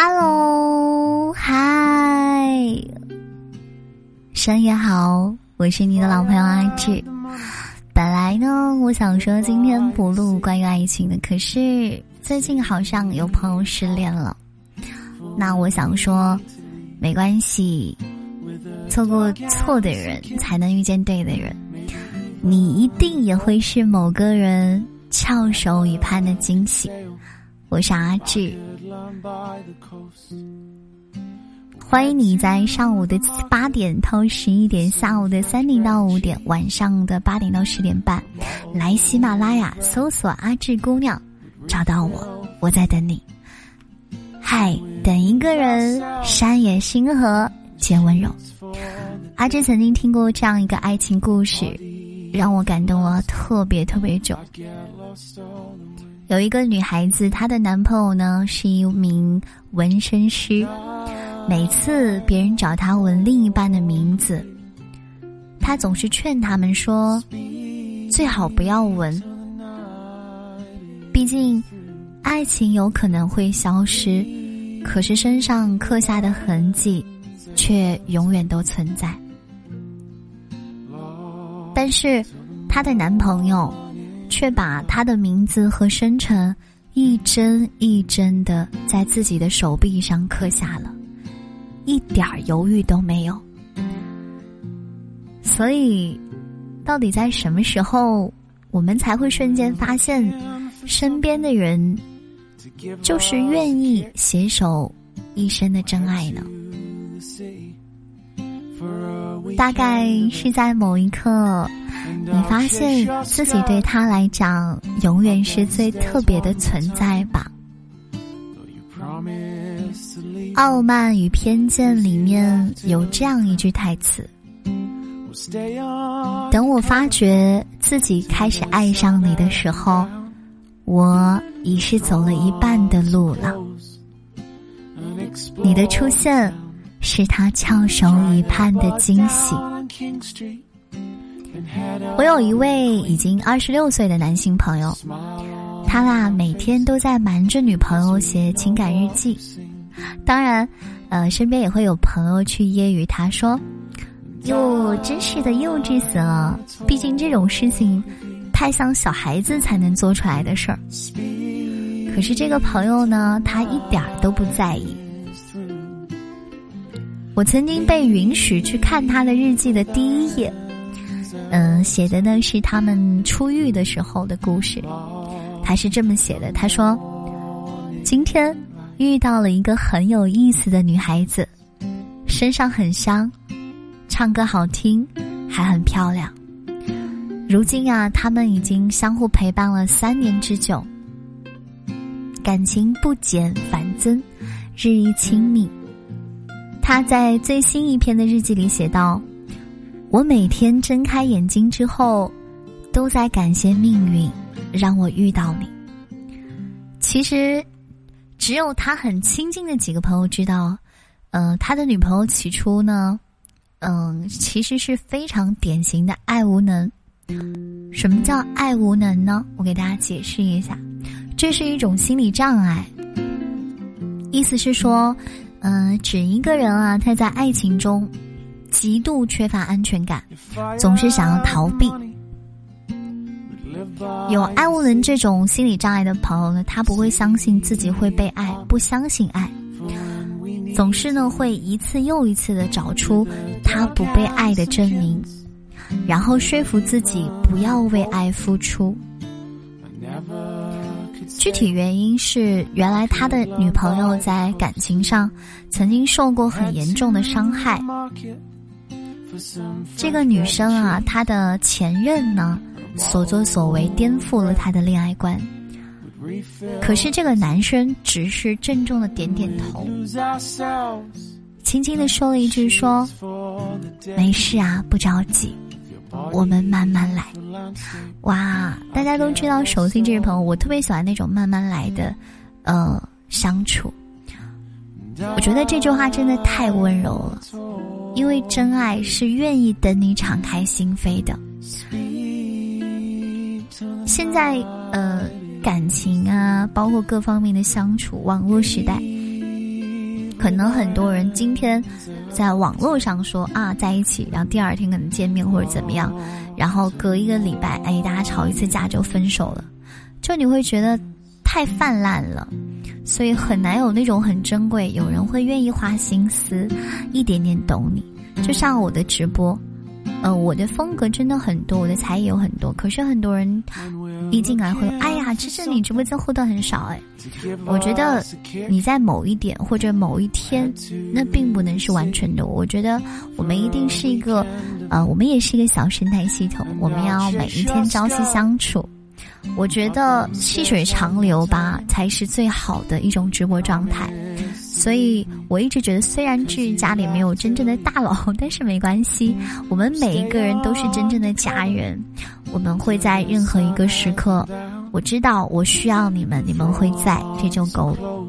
Hello，嗨，深夜好，我是你的老朋友阿志。本来呢，我想说今天不录关于爱情的，可是最近好像有朋友失恋了。那我想说，没关系，错过错的人，才能遇见对的人。你一定也会是某个人翘首以盼的惊喜。我是阿志，欢迎你在上午的八点到十一点，下午的三点到五点，晚上的八点到十点半，来喜马拉雅搜索“阿志姑娘”，找到我，我在等你。嗨，等一个人，山野星河皆温柔。阿志曾经听过这样一个爱情故事，让我感动了特别特别久。有一个女孩子，她的男朋友呢是一名纹身师。每次别人找她纹另一半的名字，她总是劝他们说：“最好不要纹，毕竟爱情有可能会消失，可是身上刻下的痕迹却永远都存在。”但是她的男朋友。却把他的名字和生辰一针一针的在自己的手臂上刻下了，一点犹豫都没有。所以，到底在什么时候，我们才会瞬间发现，身边的人就是愿意携手一生的真爱呢？大概是在某一刻。你发现自己对他来讲永远是最特别的存在吧？《傲慢与偏见》里面有这样一句台词：“等我发觉自己开始爱上你的时候，我已是走了一半的路了。你的出现是他翘首以盼的惊喜。”我有一位已经二十六岁的男性朋友，他啦每天都在瞒着女朋友写情感日记。当然，呃，身边也会有朋友去揶揄他说：“哟，真是的幼稚死了！毕竟这种事情太像小孩子才能做出来的事儿。”可是这个朋友呢，他一点都不在意。我曾经被允许去看他的日记的第一页。嗯，写的呢是他们出狱的时候的故事。他是这么写的：他说，今天遇到了一个很有意思的女孩子，身上很香，唱歌好听，还很漂亮。如今呀，他们已经相互陪伴了三年之久，感情不减反增，日益亲密。他在最新一篇的日记里写道。我每天睁开眼睛之后，都在感谢命运让我遇到你。其实，只有他很亲近的几个朋友知道，嗯，他的女朋友起初呢，嗯，其实是非常典型的爱无能。什么叫爱无能呢？我给大家解释一下，这是一种心理障碍，意思是说，嗯，指一个人啊，他在爱情中。极度缺乏安全感，总是想要逃避。有爱无能这种心理障碍的朋友呢，他不会相信自己会被爱，不相信爱，总是呢会一次又一次的找出他不被爱的证明，然后说服自己不要为爱付出。具体原因是，原来他的女朋友在感情上曾经受过很严重的伤害。这个女生啊，她的前任呢，所作所为颠覆了她的恋爱观。可是这个男生只是郑重的点点头，轻轻的说了一句：“说没事啊，不着急，我们慢慢来。”哇，大家都知道熟悉这位朋友，我特别喜欢那种慢慢来的，呃，相处。我觉得这句话真的太温柔了。因为真爱是愿意等你敞开心扉的。现在，呃，感情啊，包括各方面的相处，网络时代，可能很多人今天在网络上说啊在一起，然后第二天可能见面或者怎么样，然后隔一个礼拜，哎，大家吵一次架就分手了，就你会觉得太泛滥了，所以很难有那种很珍贵，有人会愿意花心思，一点点懂你，就像我的直播。呃，我的风格真的很多，我的才艺有很多，可是很多人一进来会，哎呀，其实你直播间互动很少哎。我觉得你在某一点或者某一天，那并不能是完全的。我觉得我们一定是一个，呃，我们也是一个小生态系统，我们要每一天朝夕相处。我觉得细水长流吧，才是最好的一种直播状态。所以我一直觉得，虽然至于家里没有真正的大佬，但是没关系，我们每一个人都是真正的家人。我们会在任何一个时刻，我知道我需要你们，你们会在，这就够了。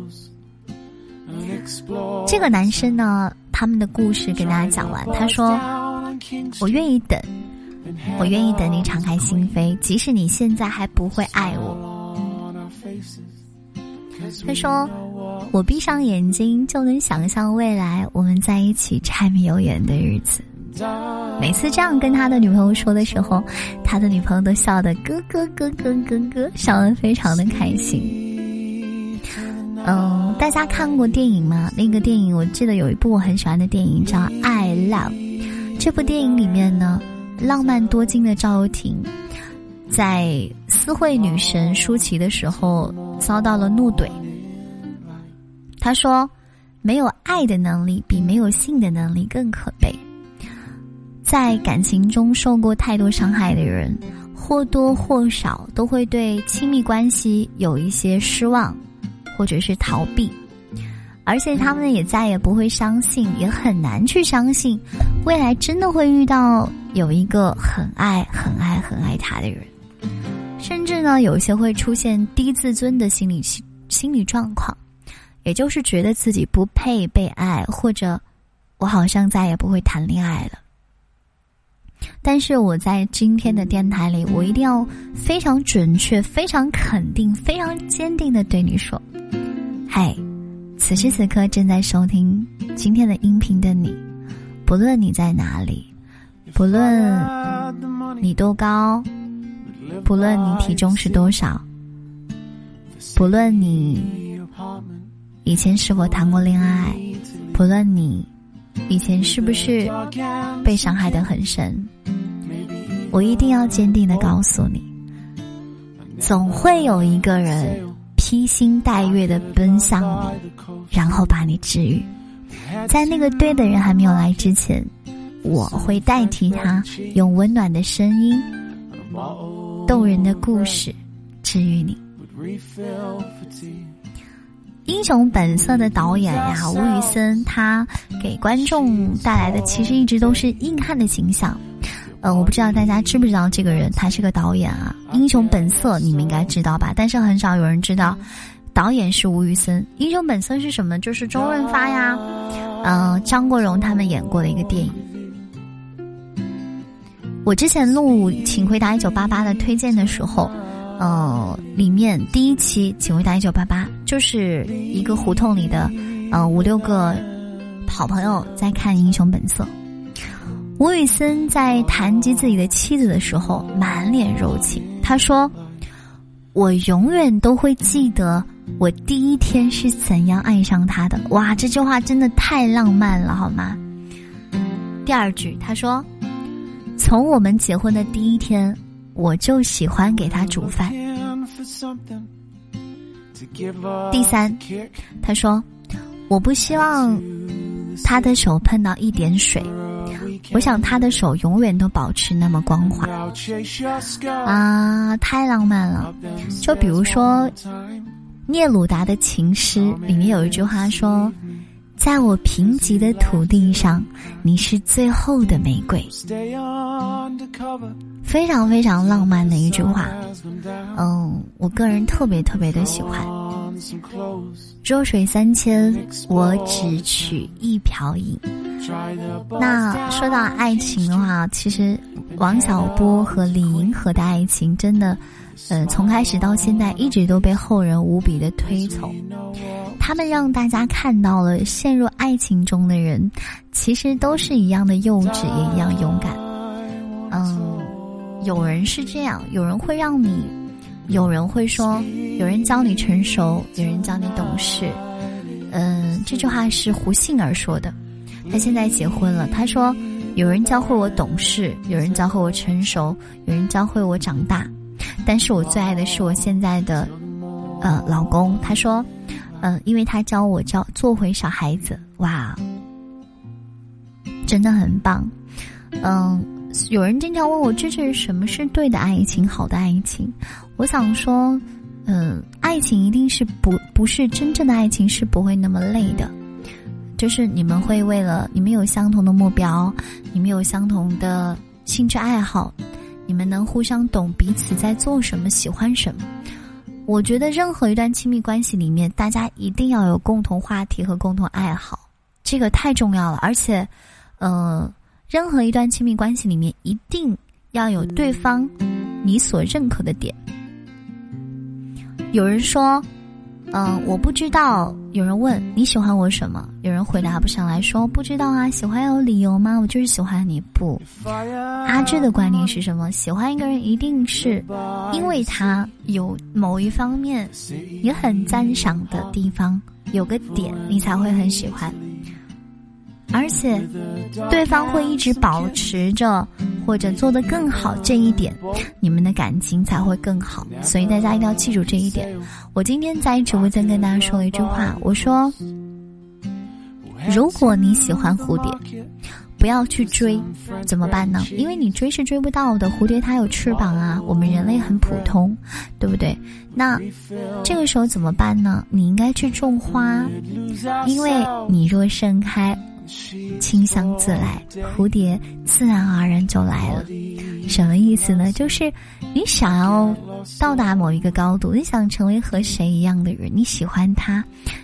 这个男生呢，他们的故事给大家讲完，他说：“我愿意等，我愿意等你敞开心扉，即使你现在还不会爱我。”他说。我闭上眼睛就能想象未来我们在一起柴米油盐的日子。每次这样跟他的女朋友说的时候，他的女朋友都笑得咯咯咯咯咯咯，笑得非常的开心。嗯，大家看过电影吗？那个电影我记得有一部我很喜欢的电影叫《爱浪》。这部电影里面呢，浪漫多金的赵又廷，在私会女神舒淇的时候遭到了怒怼。他说：“没有爱的能力比没有性的能力更可悲。在感情中受过太多伤害的人，或多或少都会对亲密关系有一些失望，或者是逃避，而且他们也再也不会相信，也很难去相信，未来真的会遇到有一个很爱、很爱、很爱他的人。甚至呢，有些会出现低自尊的心理心理状况。”也就是觉得自己不配被爱，或者我好像再也不会谈恋爱了。但是我在今天的电台里，我一定要非常准确、非常肯定、非常坚定的对你说：“嗨，此时此刻正在收听今天的音频的你，不论你在哪里，不论你多高，不论你体重是多少，不论你。”以前是否谈过恋爱？不论你以前是不是被伤害的很深，我一定要坚定的告诉你，总会有一个人披星戴月的奔向你，然后把你治愈。在那个对的人还没有来之前，我会代替他，用温暖的声音、动人的故事治愈你。英雄本色的导演呀，吴宇森，他给观众带来的其实一直都是硬汉的形象。呃，我不知道大家知不知道这个人，他是个导演啊。英雄本色你们应该知道吧？但是很少有人知道，导演是吴宇森。英雄本色是什么？就是周润发呀，呃，张国荣他们演过的一个电影。我之前录《请回答一九八八》的推荐的时候。呃，里面第一期《请回答一九八八》就是一个胡同里的，呃五六个好朋友在看《英雄本色》。吴宇森在谈及自己的妻子的时候，满脸柔情。他说：“我永远都会记得我第一天是怎样爱上她的。”哇，这句话真的太浪漫了，好吗？第二句，他说：“从我们结婚的第一天。”我就喜欢给他煮饭。第三，他说：“我不希望他的手碰到一点水，我想他的手永远都保持那么光滑。”啊，太浪漫了！就比如说聂鲁达的情诗里面有一句话说。在我贫瘠的土地上，你是最后的玫瑰，非常非常浪漫的一句话。嗯，我个人特别特别的喜欢。弱水三千，我只取一瓢饮。那说到爱情的话，其实王小波和李银河的爱情真的呃，从开始到现在一直都被后人无比的推崇。他们让大家看到了陷入爱情中的人，其实都是一样的幼稚，也一样勇敢。嗯，有人是这样，有人会让你，有人会说，有人教你成熟，有人教你懂事。嗯，这句话是胡杏儿说的，她现在结婚了。她说，有人教会我懂事，有人教会我成熟，有人教会我长大。但是我最爱的是我现在的，呃，老公。他说。嗯，因为他教我教做回小孩子，哇，真的很棒。嗯，有人经常问我，这是什么是对的爱情，好的爱情？我想说，嗯，爱情一定是不不是真正的爱情是不会那么累的，就是你们会为了你们有相同的目标，你们有相同的兴趣爱好，你们能互相懂彼此在做什么，喜欢什么。我觉得任何一段亲密关系里面，大家一定要有共同话题和共同爱好，这个太重要了。而且，嗯，任何一段亲密关系里面，一定要有对方你所认可的点。有人说。嗯，我不知道。有人问你喜欢我什么，有人回答不上来说不知道啊。喜欢有理由吗？我就是喜欢你。不，阿志的观点是什么？喜欢一个人一定是因为他有某一方面你很赞赏的地方，有个点你才会很喜欢。而且，对方会一直保持着或者做得更好这一点，你们的感情才会更好。所以大家一定要记住这一点。我今天在直播间跟大家说了一句话，我说：如果你喜欢蝴蝶，不要去追，怎么办呢？因为你追是追不到的。蝴蝶它有翅膀啊，我们人类很普通，对不对？那这个时候怎么办呢？你应该去种花，因为你若盛开。清香自来，蝴蝶自然而然就来了。什么意思呢？就是你想要到达某一个高度，你想成为和谁一样的人，你喜欢他，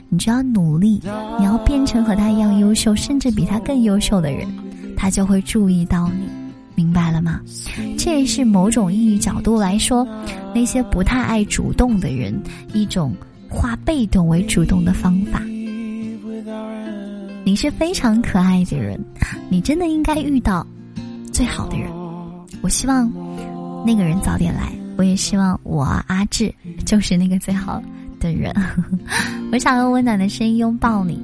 你就要努力，你要变成和他一样优秀，甚至比他更优秀的人，他就会注意到你，明白了吗？这也是某种意义角度来说，那些不太爱主动的人，一种化被动为主动的方法。你是非常可爱的人，你真的应该遇到最好的人。我希望那个人早点来，我也希望我阿志就是那个最好的人。我想用温暖的声音拥抱你，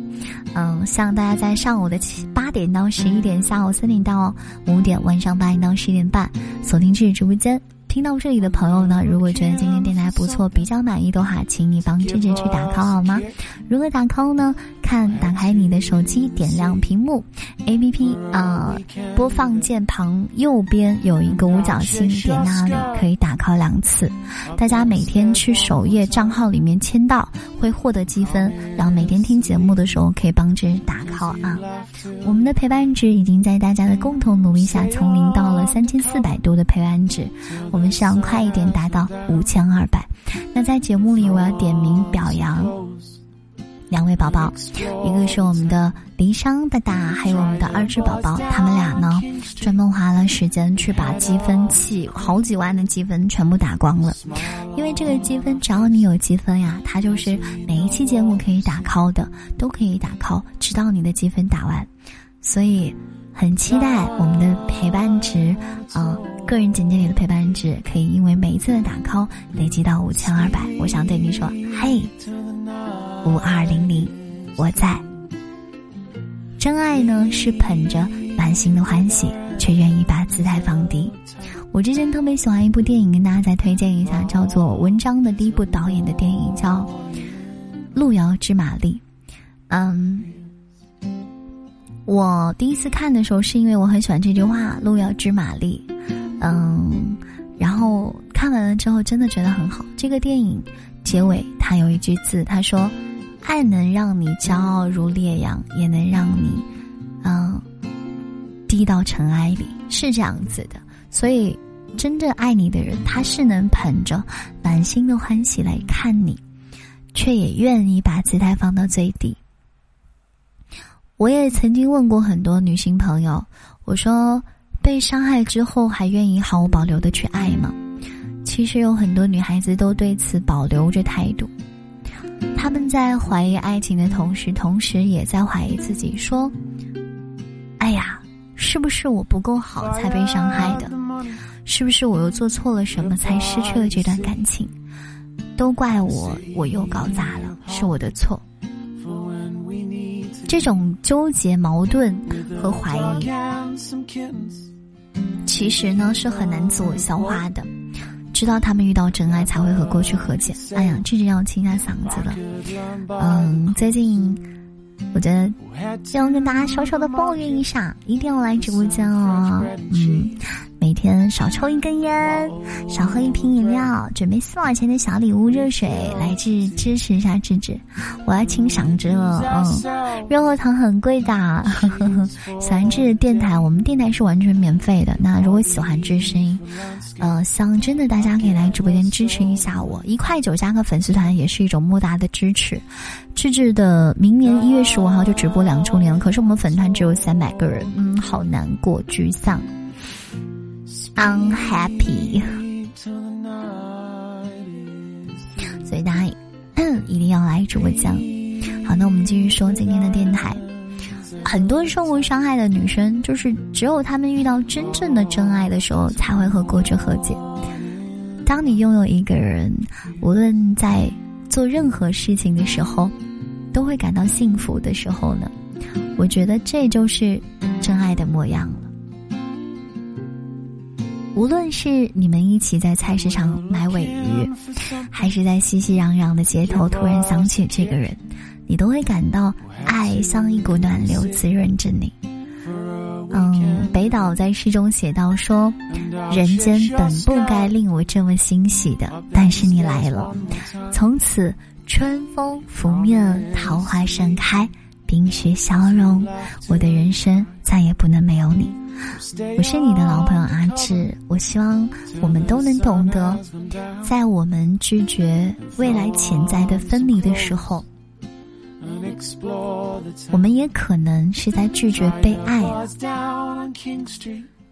嗯，希望大家在上午的七八点到十一点，下午三点到五点，晚上八点到十点半，锁定这直播间。听到这里的朋友呢，如果觉得今天电台不错，比较满意的话，请你帮志志去打 call 好吗？如何打 call 呢？看，打开你的手机，点亮屏幕，A P P 啊，播放键旁右边有一个五角星，点那里可以打 call 两次。大家每天去首页账号里面签到，会获得积分，然后每天听节目的时候可以帮着打 call 啊。我们的陪伴值已经在大家的共同努力下，从零到了三千四百多的陪伴值。我们希望快一点达到五千二百。那在节目里，我要点名表扬两位宝宝，一个是我们的离殇大大，还有我们的二只宝宝。他们俩呢，专门花了时间去把积分器好几万的积分全部打光了。因为这个积分，只要你有积分呀，它就是每一期节目可以打 call 的，都可以打 call，直到你的积分打完。所以。很期待我们的陪伴值，啊，个人简介里的陪伴值可以因为每一次的打 call 累积到五千二百。我想对你说，嘿，五二零零，我在。真爱呢是捧着满心的欢喜，却愿意把姿态放低。我之前特别喜欢一部电影，跟大家再推荐一下，叫做文章的第一部导演的电影，叫《路遥知马力》。嗯。我第一次看的时候，是因为我很喜欢这句话“路遥知马力”，嗯，然后看完了之后，真的觉得很好。这个电影结尾，他有一句字，他说：“爱能让你骄傲如烈阳，也能让你，嗯，低到尘埃里。”是这样子的。所以，真正爱你的人，他是能捧着满心的欢喜来看你，却也愿意把姿态放到最低。我也曾经问过很多女性朋友，我说：被伤害之后还愿意毫无保留的去爱吗？其实有很多女孩子都对此保留着态度，他们在怀疑爱情的同时，同时也在怀疑自己，说：“哎呀，是不是我不够好才被伤害的？是不是我又做错了什么才失去了这段感情？都怪我，我又搞砸了，是我的错。”这种纠结、矛盾和怀疑，其实呢是很难自我消化的。知道他们遇到真爱才会和过去和解。哎呀，这就要清下嗓子了。嗯，最近我觉得要跟大家小小的抱怨一下，一定要来直播间哦。嗯。每天少抽一根烟，少喝一瓶饮料，准备四毛钱的小礼物、热水来支支持一下智智。我要清嗓子了，嗯，润喉糖很贵的。喜欢智电台，我们电台是完全免费的。那如果喜欢智声音，呃，想真的大家可以来直播间支持一下我，一块九加个粉丝团也是一种莫大的支持。智智的明年一月十五号就直播两周年了，可是我们粉团只有三百个人，嗯，好难过，沮丧。unhappy，所以大家一定要来直播间。好，那我们继续说今天的电台。很多受过伤害的女生，就是只有她们遇到真正的真爱的时候，才会和过去和解。当你拥有一个人，无论在做任何事情的时候，都会感到幸福的时候呢，我觉得这就是真爱的模样了。无论是你们一起在菜市场买尾鱼，还是在熙熙攘攘的街头突然想起这个人，你都会感到爱像一股暖流滋润着你。嗯，北岛在诗中写道说：“人间本不该令我这么欣喜的，但是你来了，从此春风拂面，桃花盛开，冰雪消融，我的人生再也不能没有你。”我是你的老朋友阿志，我希望我们都能懂得，在我们拒绝未来潜在的分离的时候，我们也可能是在拒绝被爱。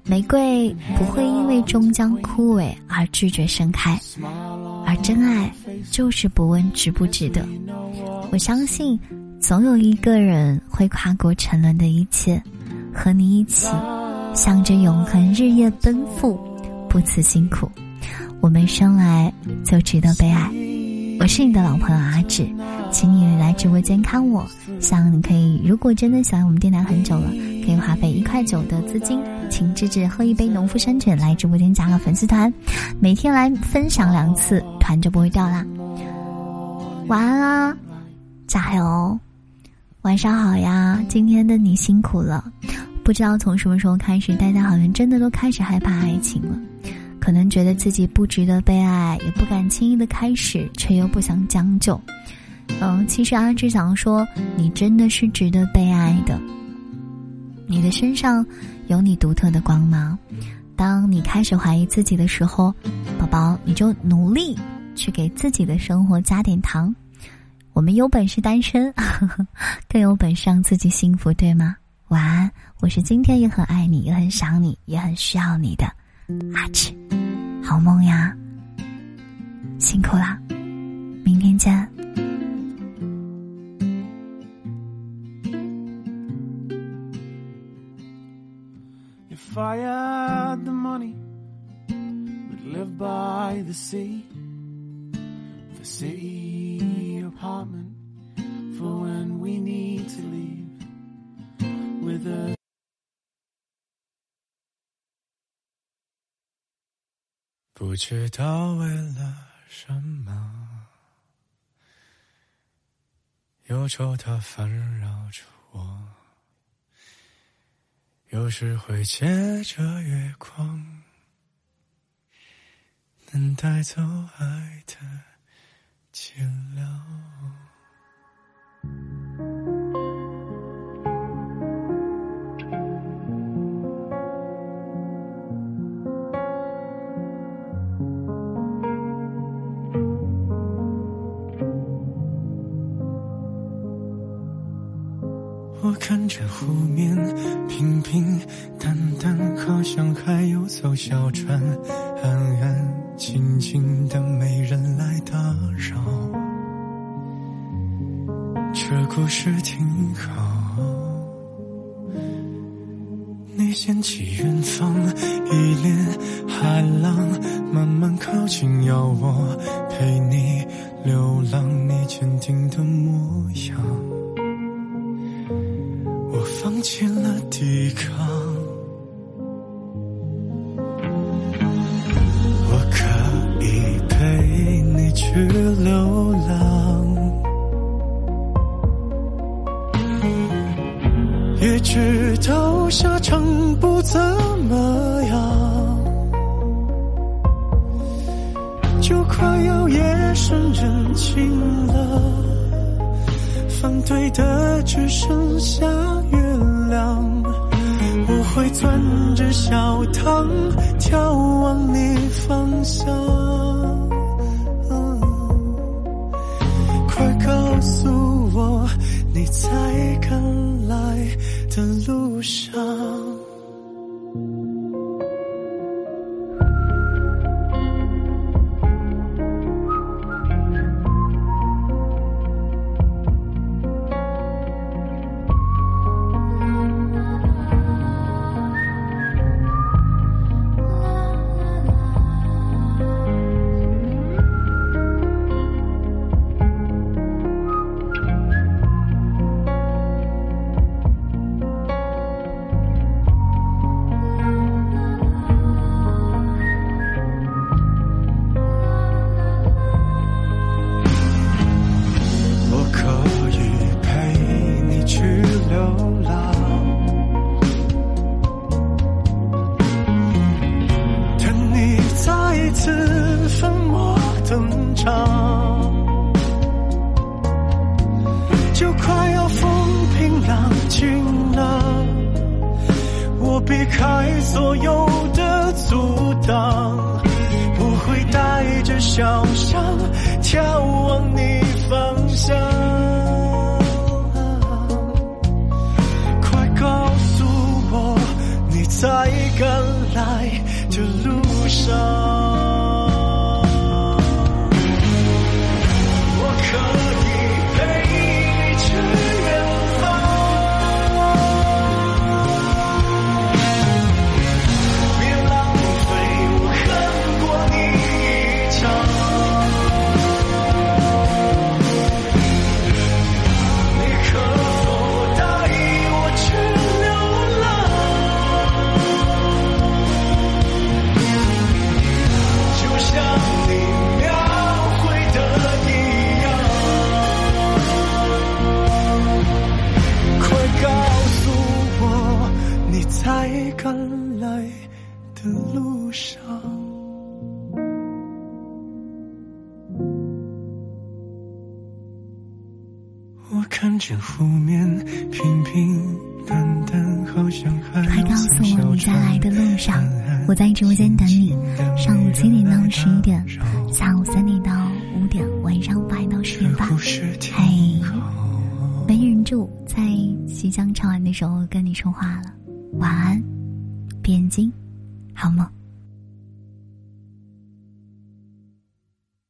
玫瑰不会因为终将枯萎而拒绝盛开，而真爱就是不问值不值得。我相信，总有一个人会跨过沉沦的一切，和你一起。向着永恒日夜奔赴，不辞辛苦。我们生来就值得被爱。我是你的老朋友阿志，请你来直播间看我。想你可以，如果真的喜欢我们电台很久了，可以花费一块九的资金，请芝芝喝一杯农夫山泉来直播间加个粉丝团，每天来分享两次，团就不会掉啦。晚安啦，加油！晚上好呀，今天的你辛苦了。不知道从什么时候开始，大家好像真的都开始害怕爱情了，可能觉得自己不值得被爱，也不敢轻易的开始，却又不想将就。嗯，其实阿志想说，你真的是值得被爱的。你的身上有你独特的光芒。当你开始怀疑自己的时候，宝宝，你就努力去给自己的生活加点糖。我们有本事单身，更有本事让自己幸福，对吗？晚安，我是今天也很爱你，也很想你，也很需要你的阿志，好梦呀，辛苦啦，明天见。不知道为了什么，忧愁它烦扰着我，有时会借着月光，能带走爱的寂寥。这湖面平平淡淡，好像还有艘小船，安安静静的，没人来打扰。这故事挺好。你掀起远方，一脸海浪，慢慢靠近，要我陪你流浪，你坚定的模样。放弃了抵抗，我可以陪你去流浪，也知道下场不怎么样，就快要夜深人静了。反对的只剩下月亮，我会攥着小糖，眺望你方向。快告诉我，你在赶来的路上。的路上，我看见湖面平平淡淡，好像还快告诉我你在来的路上，我在直播间等你。上午七点到十一点，下午三点到五点，晚上八点到十点半。嘿，没人住，在即将唱完的时候跟你说话了，晚安，眼睛。好吗？